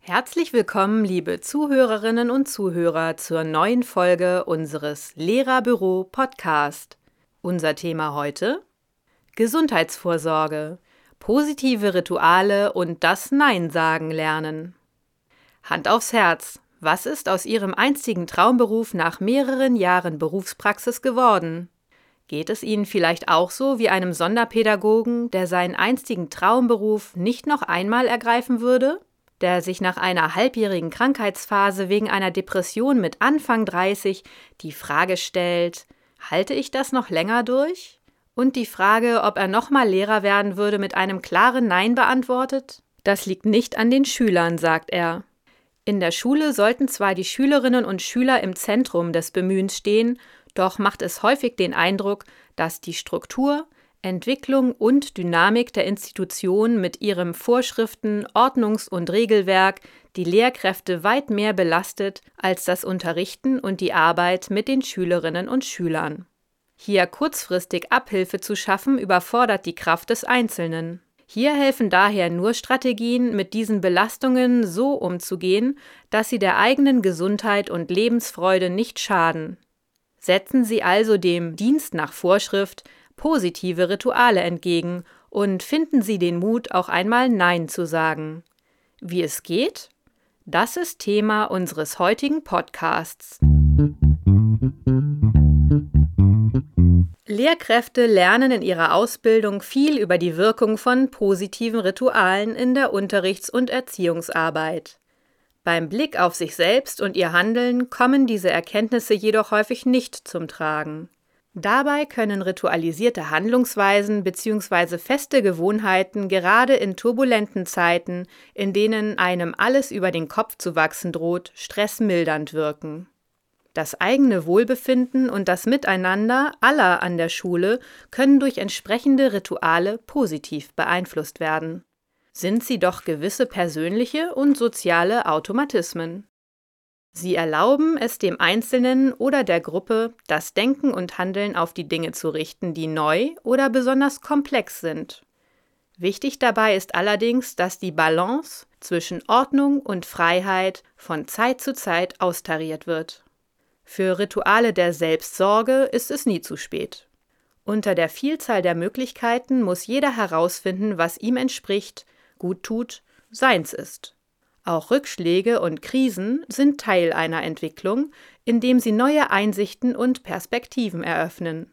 Herzlich willkommen, liebe Zuhörerinnen und Zuhörer, zur neuen Folge unseres Lehrerbüro Podcast. Unser Thema heute Gesundheitsvorsorge, positive Rituale und das Nein sagen lernen. Hand aufs Herz, was ist aus Ihrem einstigen Traumberuf nach mehreren Jahren Berufspraxis geworden? Geht es Ihnen vielleicht auch so wie einem Sonderpädagogen, der seinen einstigen Traumberuf nicht noch einmal ergreifen würde? Der sich nach einer halbjährigen Krankheitsphase wegen einer Depression mit Anfang 30 die Frage stellt, halte ich das noch länger durch? Und die Frage, ob er nochmal Lehrer werden würde, mit einem klaren Nein beantwortet? Das liegt nicht an den Schülern, sagt er. In der Schule sollten zwar die Schülerinnen und Schüler im Zentrum des Bemühens stehen, doch macht es häufig den Eindruck, dass die Struktur, Entwicklung und Dynamik der Institution mit ihrem Vorschriften, Ordnungs- und Regelwerk die Lehrkräfte weit mehr belastet als das Unterrichten und die Arbeit mit den Schülerinnen und Schülern. Hier kurzfristig Abhilfe zu schaffen, überfordert die Kraft des Einzelnen. Hier helfen daher nur Strategien, mit diesen Belastungen so umzugehen, dass sie der eigenen Gesundheit und Lebensfreude nicht schaden. Setzen Sie also dem Dienst nach Vorschrift positive Rituale entgegen und finden Sie den Mut, auch einmal Nein zu sagen. Wie es geht? Das ist Thema unseres heutigen Podcasts. Lehrkräfte lernen in ihrer Ausbildung viel über die Wirkung von positiven Ritualen in der Unterrichts- und Erziehungsarbeit. Beim Blick auf sich selbst und ihr Handeln kommen diese Erkenntnisse jedoch häufig nicht zum Tragen. Dabei können ritualisierte Handlungsweisen bzw. feste Gewohnheiten gerade in turbulenten Zeiten, in denen einem alles über den Kopf zu wachsen droht, stressmildernd wirken. Das eigene Wohlbefinden und das Miteinander aller an der Schule können durch entsprechende Rituale positiv beeinflusst werden. Sind sie doch gewisse persönliche und soziale Automatismen. Sie erlauben es dem Einzelnen oder der Gruppe, das Denken und Handeln auf die Dinge zu richten, die neu oder besonders komplex sind. Wichtig dabei ist allerdings, dass die Balance zwischen Ordnung und Freiheit von Zeit zu Zeit austariert wird. Für Rituale der Selbstsorge ist es nie zu spät. Unter der Vielzahl der Möglichkeiten muss jeder herausfinden, was ihm entspricht, gut tut, seins ist. Auch Rückschläge und Krisen sind Teil einer Entwicklung, indem sie neue Einsichten und Perspektiven eröffnen.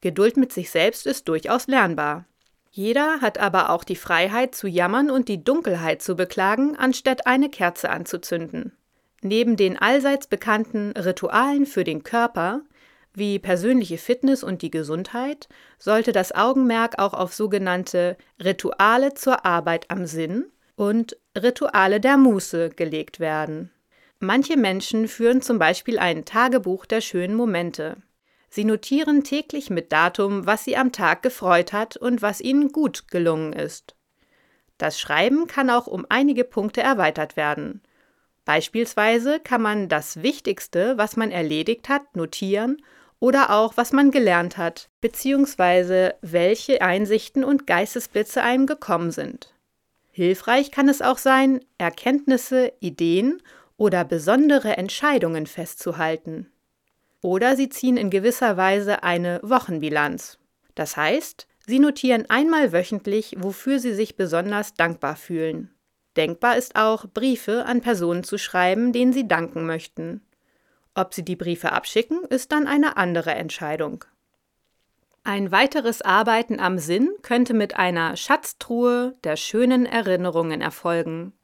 Geduld mit sich selbst ist durchaus lernbar. Jeder hat aber auch die Freiheit zu jammern und die Dunkelheit zu beklagen, anstatt eine Kerze anzuzünden. Neben den allseits bekannten Ritualen für den Körper, wie persönliche Fitness und die Gesundheit, sollte das Augenmerk auch auf sogenannte Rituale zur Arbeit am Sinn und Rituale der Muße gelegt werden. Manche Menschen führen zum Beispiel ein Tagebuch der schönen Momente. Sie notieren täglich mit Datum, was sie am Tag gefreut hat und was ihnen gut gelungen ist. Das Schreiben kann auch um einige Punkte erweitert werden. Beispielsweise kann man das Wichtigste, was man erledigt hat, notieren oder auch, was man gelernt hat, beziehungsweise welche Einsichten und Geistesblitze einem gekommen sind. Hilfreich kann es auch sein, Erkenntnisse, Ideen oder besondere Entscheidungen festzuhalten. Oder Sie ziehen in gewisser Weise eine Wochenbilanz. Das heißt, Sie notieren einmal wöchentlich, wofür Sie sich besonders dankbar fühlen. Denkbar ist auch, Briefe an Personen zu schreiben, denen Sie danken möchten. Ob Sie die Briefe abschicken, ist dann eine andere Entscheidung. Ein weiteres Arbeiten am Sinn könnte mit einer Schatztruhe der schönen Erinnerungen erfolgen.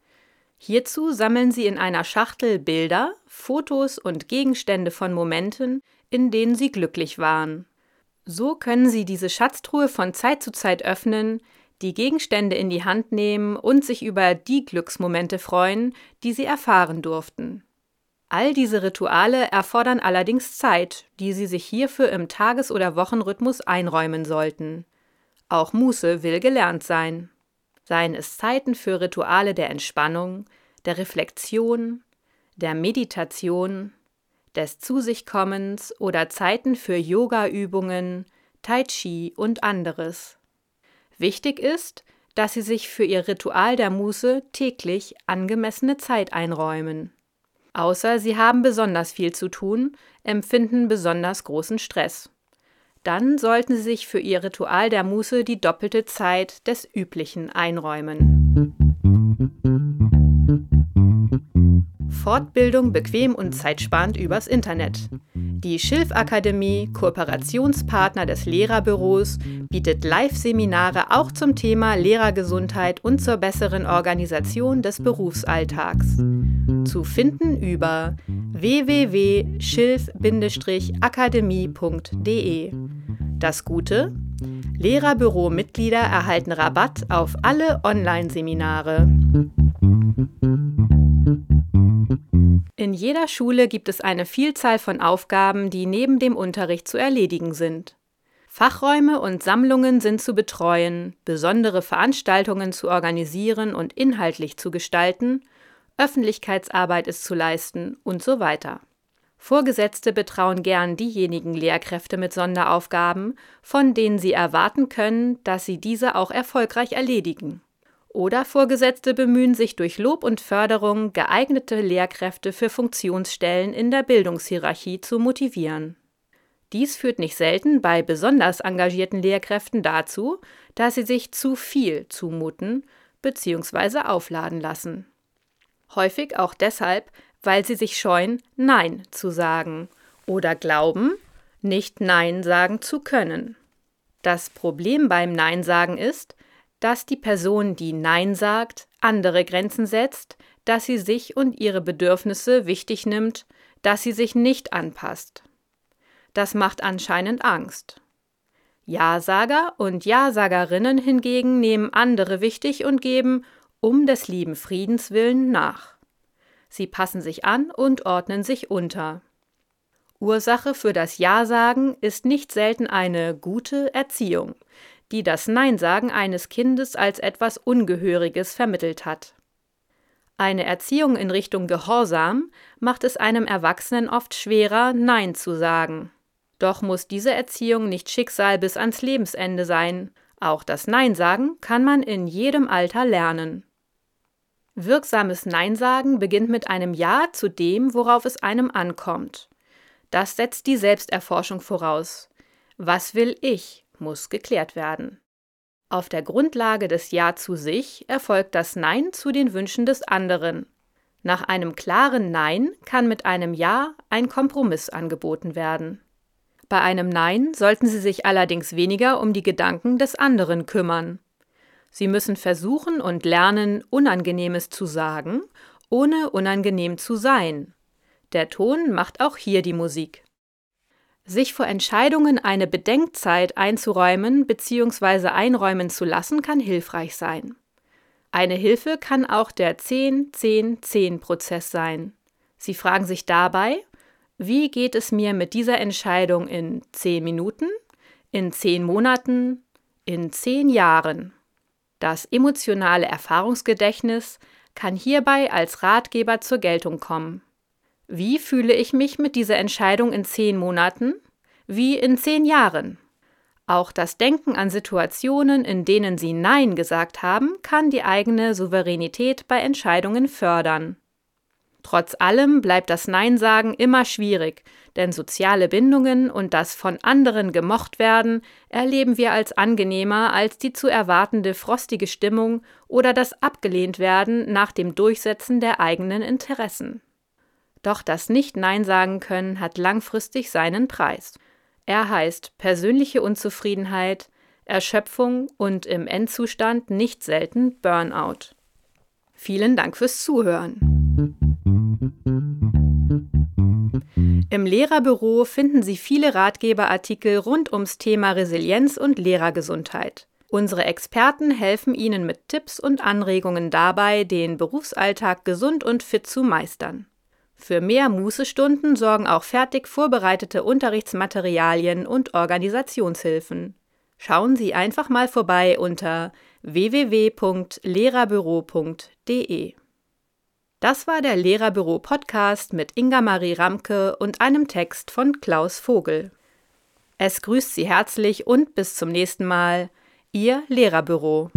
Hierzu sammeln Sie in einer Schachtel Bilder, Fotos und Gegenstände von Momenten, in denen Sie glücklich waren. So können Sie diese Schatztruhe von Zeit zu Zeit öffnen, die Gegenstände in die Hand nehmen und sich über die Glücksmomente freuen, die sie erfahren durften. All diese Rituale erfordern allerdings Zeit, die Sie sich hierfür im Tages- oder Wochenrhythmus einräumen sollten. Auch Muße will gelernt sein. Seien es Zeiten für Rituale der Entspannung, der Reflexion, der Meditation, des Zu sich kommens oder Zeiten für Yoga-Übungen, Tai Chi und anderes. Wichtig ist, dass Sie sich für Ihr Ritual der Muße täglich angemessene Zeit einräumen. Außer Sie haben besonders viel zu tun, empfinden besonders großen Stress. Dann sollten Sie sich für Ihr Ritual der Muße die doppelte Zeit des üblichen einräumen. Fortbildung bequem und zeitsparend übers Internet. Die Schilfakademie, Kooperationspartner des Lehrerbüros, bietet Live-Seminare auch zum Thema Lehrergesundheit und zur besseren Organisation des Berufsalltags. Zu finden über www.schilf-akademie.de. Das Gute? Lehrerbüro-Mitglieder erhalten Rabatt auf alle Online-Seminare. In jeder Schule gibt es eine Vielzahl von Aufgaben, die neben dem Unterricht zu erledigen sind. Fachräume und Sammlungen sind zu betreuen, besondere Veranstaltungen zu organisieren und inhaltlich zu gestalten, Öffentlichkeitsarbeit ist zu leisten und so weiter. Vorgesetzte betrauen gern diejenigen Lehrkräfte mit Sonderaufgaben, von denen sie erwarten können, dass sie diese auch erfolgreich erledigen. Oder Vorgesetzte bemühen sich durch Lob und Förderung, geeignete Lehrkräfte für Funktionsstellen in der Bildungshierarchie zu motivieren. Dies führt nicht selten bei besonders engagierten Lehrkräften dazu, dass sie sich zu viel zumuten bzw. aufladen lassen. Häufig auch deshalb, weil sie sich scheuen, Nein zu sagen oder glauben, nicht Nein sagen zu können. Das Problem beim Nein sagen ist, dass die Person, die Nein sagt, andere Grenzen setzt, dass sie sich und ihre Bedürfnisse wichtig nimmt, dass sie sich nicht anpasst. Das macht anscheinend Angst. Ja-Sager und Ja-Sagerinnen hingegen nehmen andere wichtig und geben, um des lieben Friedens willen, nach. Sie passen sich an und ordnen sich unter. Ursache für das Ja-Sagen ist nicht selten eine gute Erziehung, die das Nein-Sagen eines Kindes als etwas Ungehöriges vermittelt hat. Eine Erziehung in Richtung Gehorsam macht es einem Erwachsenen oft schwerer, Nein zu sagen. Doch muss diese Erziehung nicht Schicksal bis ans Lebensende sein. Auch das Nein sagen kann man in jedem Alter lernen. Wirksames Nein sagen beginnt mit einem Ja zu dem, worauf es einem ankommt. Das setzt die Selbsterforschung voraus. Was will ich? muss geklärt werden. Auf der Grundlage des Ja zu sich erfolgt das Nein zu den Wünschen des anderen. Nach einem klaren Nein kann mit einem Ja ein Kompromiss angeboten werden. Bei einem Nein sollten Sie sich allerdings weniger um die Gedanken des anderen kümmern. Sie müssen versuchen und lernen, Unangenehmes zu sagen, ohne unangenehm zu sein. Der Ton macht auch hier die Musik. Sich vor Entscheidungen eine Bedenkzeit einzuräumen bzw. einräumen zu lassen, kann hilfreich sein. Eine Hilfe kann auch der 10-10-10-Prozess sein. Sie fragen sich dabei, wie geht es mir mit dieser Entscheidung in 10 Minuten, in 10 Monaten, in 10 Jahren? Das emotionale Erfahrungsgedächtnis kann hierbei als Ratgeber zur Geltung kommen. Wie fühle ich mich mit dieser Entscheidung in zehn Monaten? Wie in zehn Jahren? Auch das Denken an Situationen, in denen Sie Nein gesagt haben, kann die eigene Souveränität bei Entscheidungen fördern. Trotz allem bleibt das Nein-Sagen immer schwierig, denn soziale Bindungen und das von anderen gemocht werden erleben wir als angenehmer als die zu erwartende frostige Stimmung oder das abgelehnt werden nach dem Durchsetzen der eigenen Interessen. Doch das Nicht-Nein sagen können hat langfristig seinen Preis. Er heißt persönliche Unzufriedenheit, Erschöpfung und im Endzustand nicht selten Burnout. Vielen Dank fürs Zuhören. Im Lehrerbüro finden Sie viele Ratgeberartikel rund ums Thema Resilienz und Lehrergesundheit. Unsere Experten helfen Ihnen mit Tipps und Anregungen dabei, den Berufsalltag gesund und fit zu meistern. Für mehr Mußestunden sorgen auch fertig vorbereitete Unterrichtsmaterialien und Organisationshilfen. Schauen Sie einfach mal vorbei unter www.lehrerbüro.de. Das war der Lehrerbüro Podcast mit Inga Marie Ramke und einem Text von Klaus Vogel. Es grüßt Sie herzlich und bis zum nächsten Mal, Ihr Lehrerbüro.